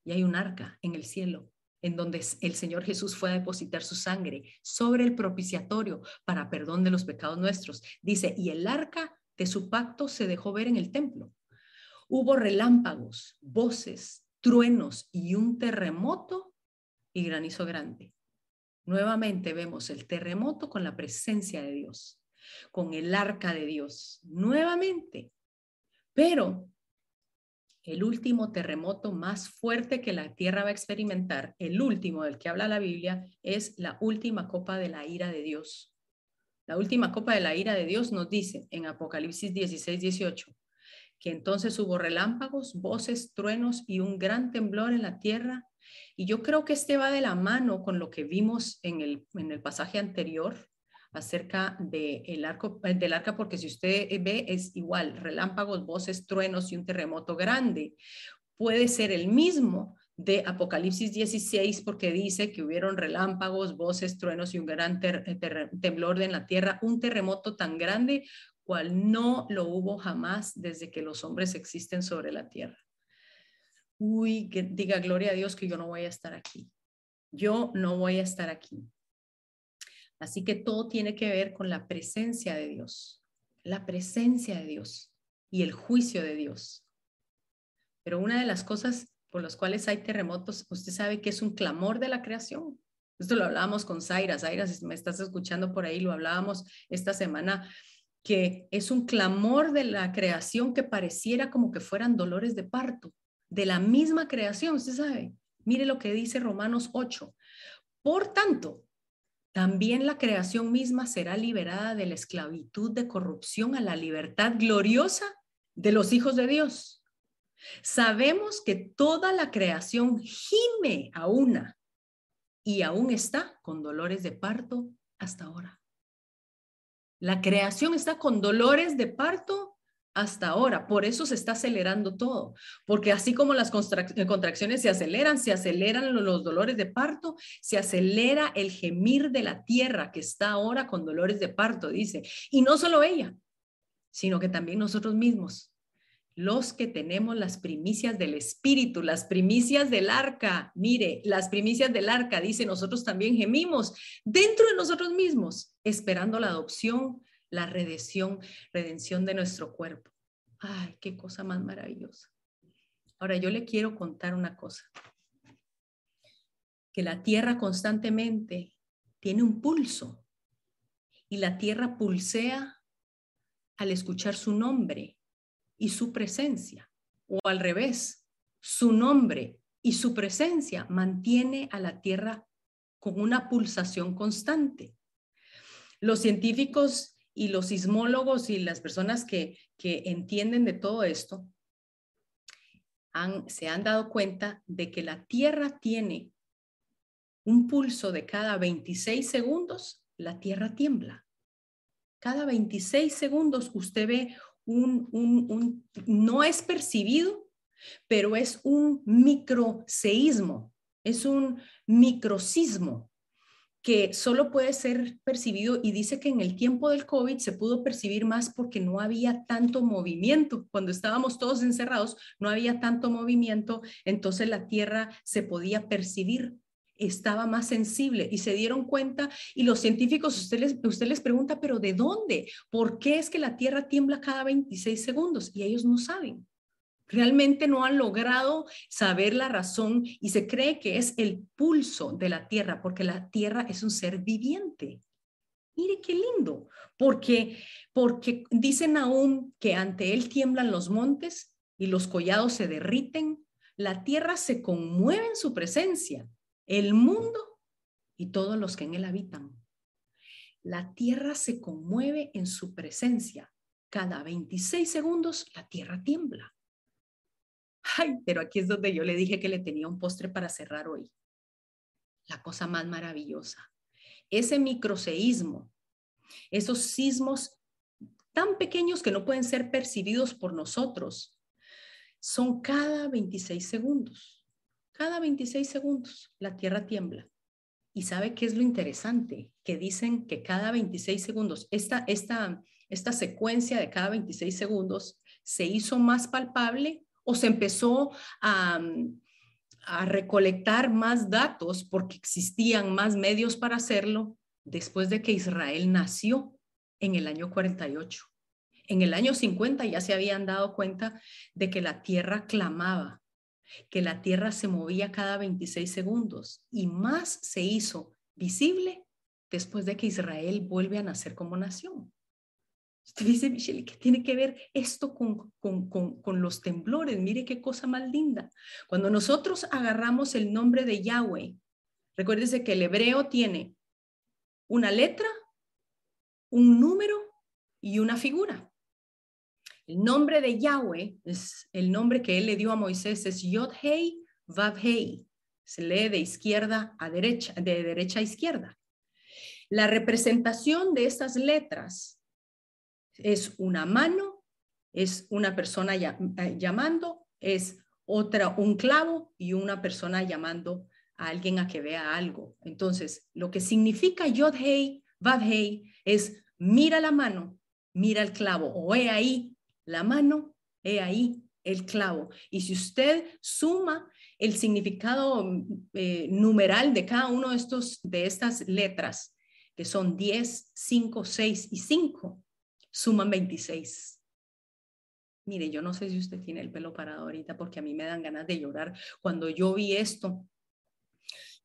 Y hay un arca en el cielo en donde el Señor Jesús fue a depositar su sangre sobre el propiciatorio para perdón de los pecados nuestros. Dice, y el arca de su pacto se dejó ver en el templo. Hubo relámpagos, voces, truenos y un terremoto y granizo grande. Nuevamente vemos el terremoto con la presencia de Dios, con el arca de Dios, nuevamente. Pero el último terremoto más fuerte que la tierra va a experimentar, el último del que habla la Biblia, es la última copa de la ira de Dios. La última copa de la ira de Dios nos dice en Apocalipsis 16, 18, que entonces hubo relámpagos, voces, truenos y un gran temblor en la tierra. Y yo creo que este va de la mano con lo que vimos en el, en el pasaje anterior acerca de arco, eh, del arca, porque si usted ve es igual, relámpagos, voces, truenos y un terremoto grande. Puede ser el mismo de Apocalipsis 16 porque dice que hubieron relámpagos, voces, truenos y un gran temblor en la tierra, un terremoto tan grande no lo hubo jamás desde que los hombres existen sobre la tierra. Uy, que diga gloria a Dios que yo no voy a estar aquí. Yo no voy a estar aquí. Así que todo tiene que ver con la presencia de Dios, la presencia de Dios y el juicio de Dios. Pero una de las cosas por las cuales hay terremotos, usted sabe que es un clamor de la creación. Esto lo hablábamos con Zaira. Zaira, si me estás escuchando por ahí, lo hablábamos esta semana, que es un clamor de la creación que pareciera como que fueran dolores de parto, de la misma creación, usted sabe. Mire lo que dice Romanos 8. Por tanto, también la creación misma será liberada de la esclavitud de corrupción a la libertad gloriosa de los hijos de Dios. Sabemos que toda la creación gime a una y aún está con dolores de parto hasta ahora. La creación está con dolores de parto hasta ahora. Por eso se está acelerando todo, porque así como las eh, contracciones se aceleran, se aceleran los dolores de parto, se acelera el gemir de la tierra que está ahora con dolores de parto, dice. Y no solo ella, sino que también nosotros mismos. Los que tenemos las primicias del Espíritu, las primicias del arca, mire, las primicias del arca, dice, nosotros también gemimos dentro de nosotros mismos, esperando la adopción, la redención, redención de nuestro cuerpo. Ay, qué cosa más maravillosa. Ahora yo le quiero contar una cosa. Que la tierra constantemente tiene un pulso y la tierra pulsea al escuchar su nombre y su presencia. O al revés, su nombre y su presencia mantiene a la tierra con una pulsación constante. Los científicos y los sismólogos y las personas que, entienden de todo esto se han dado cuenta de que la Tierra tiene un pulso de cada 26 segundos, la Tierra tiembla. Cada 26 segundos usted ve un, un no es percibido, pero es un microseísmo, es un microsismo que solo puede ser percibido y dice que en el tiempo del COVID se pudo percibir más porque no había tanto movimiento. Cuando estábamos todos encerrados, no había tanto movimiento, entonces la Tierra se podía percibir estaba más sensible y se dieron cuenta y los científicos, usted les, usted les pregunta, pero ¿de dónde? ¿Por qué es que la Tierra tiembla cada 26 segundos? Y ellos no saben. Realmente no han logrado saber la razón y se cree que es el pulso de la tierra, porque la tierra es un ser viviente. Mire qué lindo, porque, porque dicen aún que ante él tiemblan los montes y los collados se derriten, la tierra se conmueve en su presencia, el mundo y todos los que en él habitan. La tierra se conmueve en su presencia. Cada 26 segundos la tierra tiembla. Ay, pero aquí es donde yo le dije que le tenía un postre para cerrar hoy. La cosa más maravillosa. Ese microseísmo, esos sismos tan pequeños que no pueden ser percibidos por nosotros, son cada 26 segundos. Cada 26 segundos la Tierra tiembla. ¿Y sabe qué es lo interesante? Que dicen que cada 26 segundos, esta, esta, esta secuencia de cada 26 segundos se hizo más palpable o se empezó a, recolectar más datos porque existían más medios para hacerlo después de que Israel nació en el año 48. En el año 50 ya se habían dado cuenta de que la tierra clamaba, que la tierra se movía cada 26 segundos y más se hizo visible después de que Israel vuelve a nacer como nación. Usted dice, Michelle, ¿qué tiene que ver esto con, con, los temblores? Mire qué cosa más linda. Cuando nosotros agarramos el nombre de Yahweh, recuérdese que el hebreo tiene una letra, un número y una figura. El nombre de Yahweh es el nombre que él le dio a Moisés, es Yod-Hei, Vav-Hei. Se lee de izquierda a derecha, de derecha a izquierda. La representación de estas letras es una mano, es una persona eh, llamando, es otra un clavo y una persona llamando a alguien a que vea algo. Entonces, lo que significa Yod Hei, Vav Hei es mira la mano mira el clavo, o he ahí la mano, he ahí el clavo. Y si usted suma el significado eh, numeral de cada uno de, estos, de estas letras, que son 10, 5, 6 y 5, suman 26. Mire, yo no sé si usted tiene el pelo parado ahorita porque a mí me dan ganas de llorar. Cuando yo vi esto,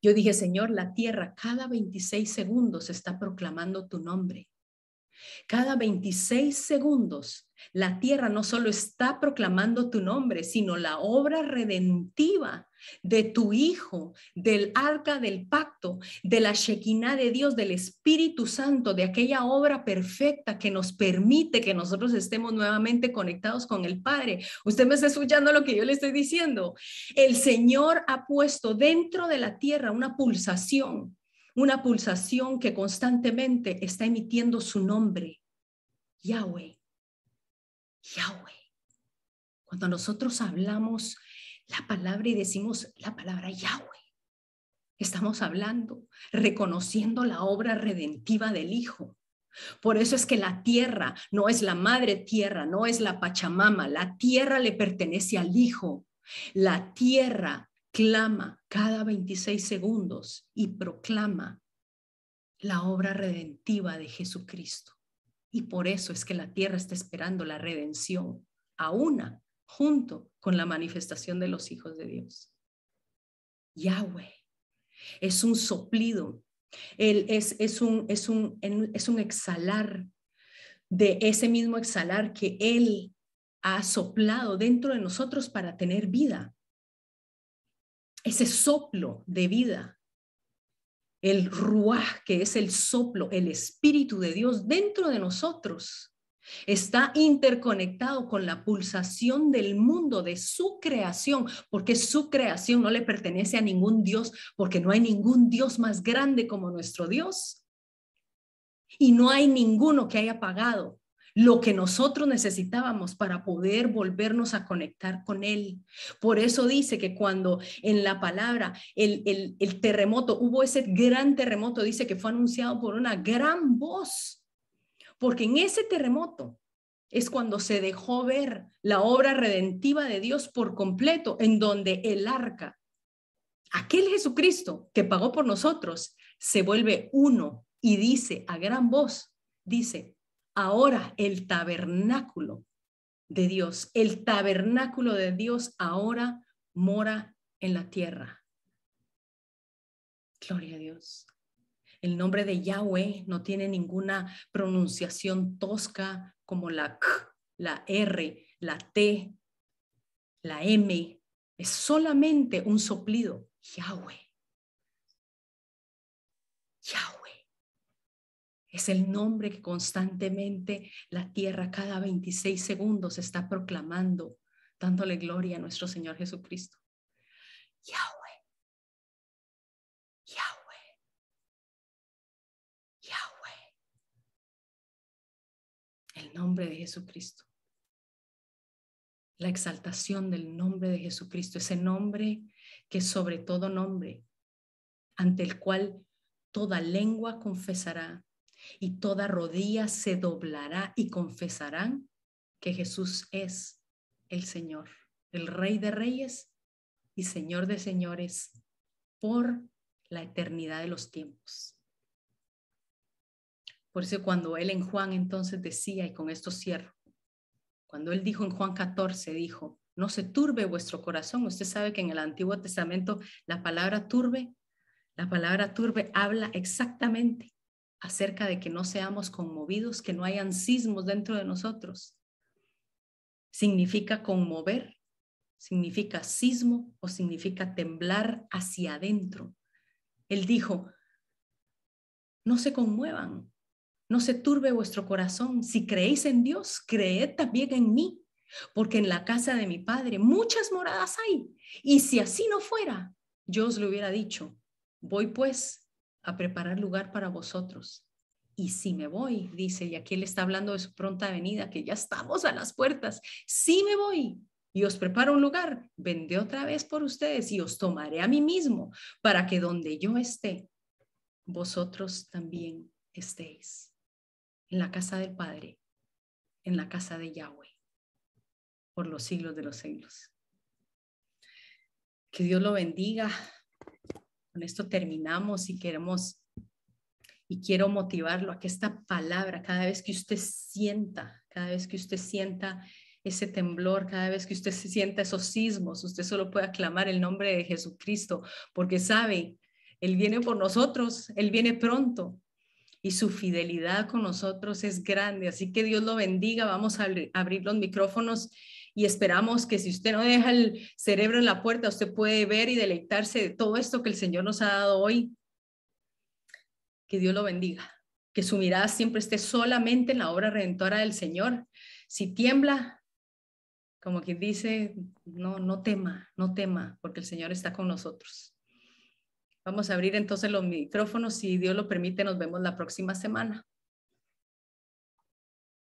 yo dije, Señor, la tierra cada 26 segundos está proclamando tu nombre. Cada 26 segundos, la tierra no solo está proclamando tu nombre, sino la obra redentiva de tu Hijo, del arca del pacto, de la Shekinah de Dios, del Espíritu Santo, de aquella obra perfecta que nos permite que nosotros estemos nuevamente conectados con el Padre. Usted me está escuchando lo que yo le estoy diciendo. El Señor ha puesto dentro de la tierra una pulsación una pulsación que constantemente está emitiendo su nombre, Yahweh, Yahweh. Cuando nosotros hablamos la palabra y decimos la palabra Yahweh, estamos hablando, reconociendo la obra redentiva del Hijo. Por eso es que la tierra no es la madre tierra, no es la Pachamama, la tierra le pertenece al Hijo. La tierra clama cada 26 segundos y proclama la obra redentiva de Jesucristo. Y por eso es que la tierra está esperando la redención a una junto con la manifestación de los hijos de Dios. Yahweh es un soplido, él es, es, un, es, un, es un exhalar de ese mismo exhalar que Él ha soplado dentro de nosotros para tener vida ese soplo de vida, el ruaj, que es el soplo, el espíritu de Dios dentro de nosotros, está interconectado con la pulsación del mundo, de su creación, porque su creación no le pertenece a ningún Dios, porque no hay ningún Dios más grande como nuestro Dios. Y no hay ninguno que haya pagado lo que nosotros necesitábamos para poder volvernos a conectar con Él. Por eso dice que cuando en la palabra el, el, terremoto, hubo ese gran terremoto, dice que fue anunciado por una gran voz, porque en ese terremoto es cuando se dejó ver la obra redentiva de Dios por completo, en donde el arca, aquel Jesucristo que pagó por nosotros, se vuelve uno y dice a gran voz, dice, ahora el tabernáculo de Dios, el tabernáculo de Dios ahora mora en la tierra. Gloria a Dios. El nombre de Yahweh no tiene ninguna pronunciación tosca como la K, la R, la T, la M. Es solamente un soplido. Yahweh. Es el nombre que constantemente la tierra cada 26 segundos está proclamando, dándole gloria a nuestro Señor Jesucristo. Yahweh. Yahweh. Yahweh. El nombre de Jesucristo. La exaltación del nombre de Jesucristo, ese nombre que sobre todo nombre, ante el cual toda lengua confesará y toda rodilla se doblará y confesarán que Jesús es el Señor, el Rey de Reyes y Señor de Señores por la eternidad de los tiempos. Por eso cuando él en Juan entonces decía, y con esto cierro, cuando él dijo en Juan 14, dijo, no se turbe vuestro corazón. Usted sabe que en el Antiguo Testamento la palabra turbe, la palabra turbe habla exactamente acerca de que no seamos conmovidos, que no hayan sismos dentro de nosotros. Significa conmover, significa sismo o significa temblar hacia adentro. Él dijo, no se conmuevan, no se turbe vuestro corazón. Si creéis en Dios, creed también en mí, porque en la casa de mi Padre muchas moradas hay. Y si así no fuera, yo os lo hubiera dicho, voy pues a preparar lugar para vosotros. Y si me voy, dice, y aquí él está hablando de su pronta venida, que ya estamos a las puertas, si me voy y os preparo un lugar, vendré otra vez por ustedes y os tomaré a mí mismo para que donde yo esté, vosotros también estéis. En la casa del Padre en la casa de Yahweh por los siglos de los siglos. Que Dios lo bendiga. Con esto terminamos y queremos y quiero motivarlo a que esta palabra, cada vez que usted sienta, cada vez que usted sienta ese temblor, cada vez que usted se sienta esos sismos, usted solo puede aclamar el nombre de Jesucristo, porque sabe, Él viene por nosotros, Él viene pronto y su fidelidad con nosotros es grande. Así que Dios lo bendiga. Vamos a abrir los micrófonos y esperamos que si usted no deja el cerebro en la puerta, usted puede ver y deleitarse de todo esto que el Señor nos ha dado hoy. Que Dios lo bendiga. Que su mirada siempre esté solamente en la obra redentora del Señor. Si tiembla, como quien dice, no, no tema, no tema, porque el Señor está con nosotros. Vamos a abrir entonces los micrófonos. Si Dios lo permite, nos vemos la próxima semana.